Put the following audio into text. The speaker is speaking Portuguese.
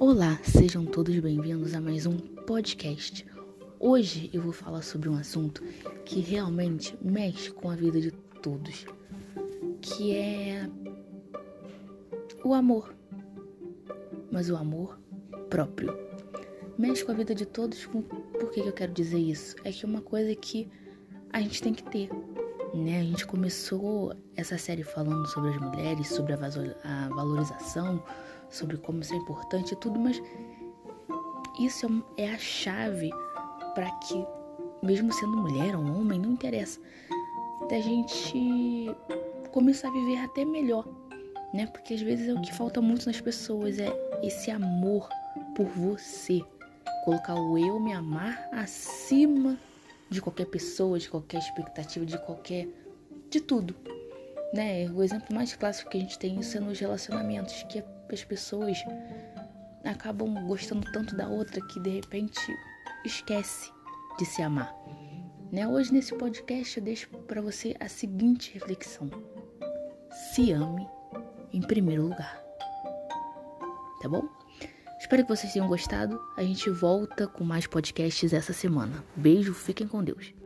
Olá, sejam todos bem-vindos a mais um podcast. Hoje eu vou falar sobre um assunto que realmente mexe com a vida de todos, que é o amor. Mas o amor próprio. Mexe com a vida de todos. Por que eu quero dizer isso? É que é uma coisa que a gente tem que ter, né? A gente começou essa série falando sobre as mulheres, sobre a valorização, sobre como isso é importante e tudo, mas isso é, é a chave para que, mesmo sendo mulher ou homem, não interessa, da gente começar a viver até melhor, né? Porque às vezes é o que falta muito nas pessoas, é esse amor por você. Colocar o eu me amar acima de qualquer pessoa, de qualquer expectativa, de qualquer. de tudo. Né? O exemplo mais clássico que a gente tem isso é nos relacionamentos, que as pessoas acabam gostando tanto da outra que de repente esquece de se amar. Né? Hoje nesse podcast eu deixo para você a seguinte reflexão: se ame em primeiro lugar. Tá bom? Espero que vocês tenham gostado. A gente volta com mais podcasts essa semana. Beijo, fiquem com Deus.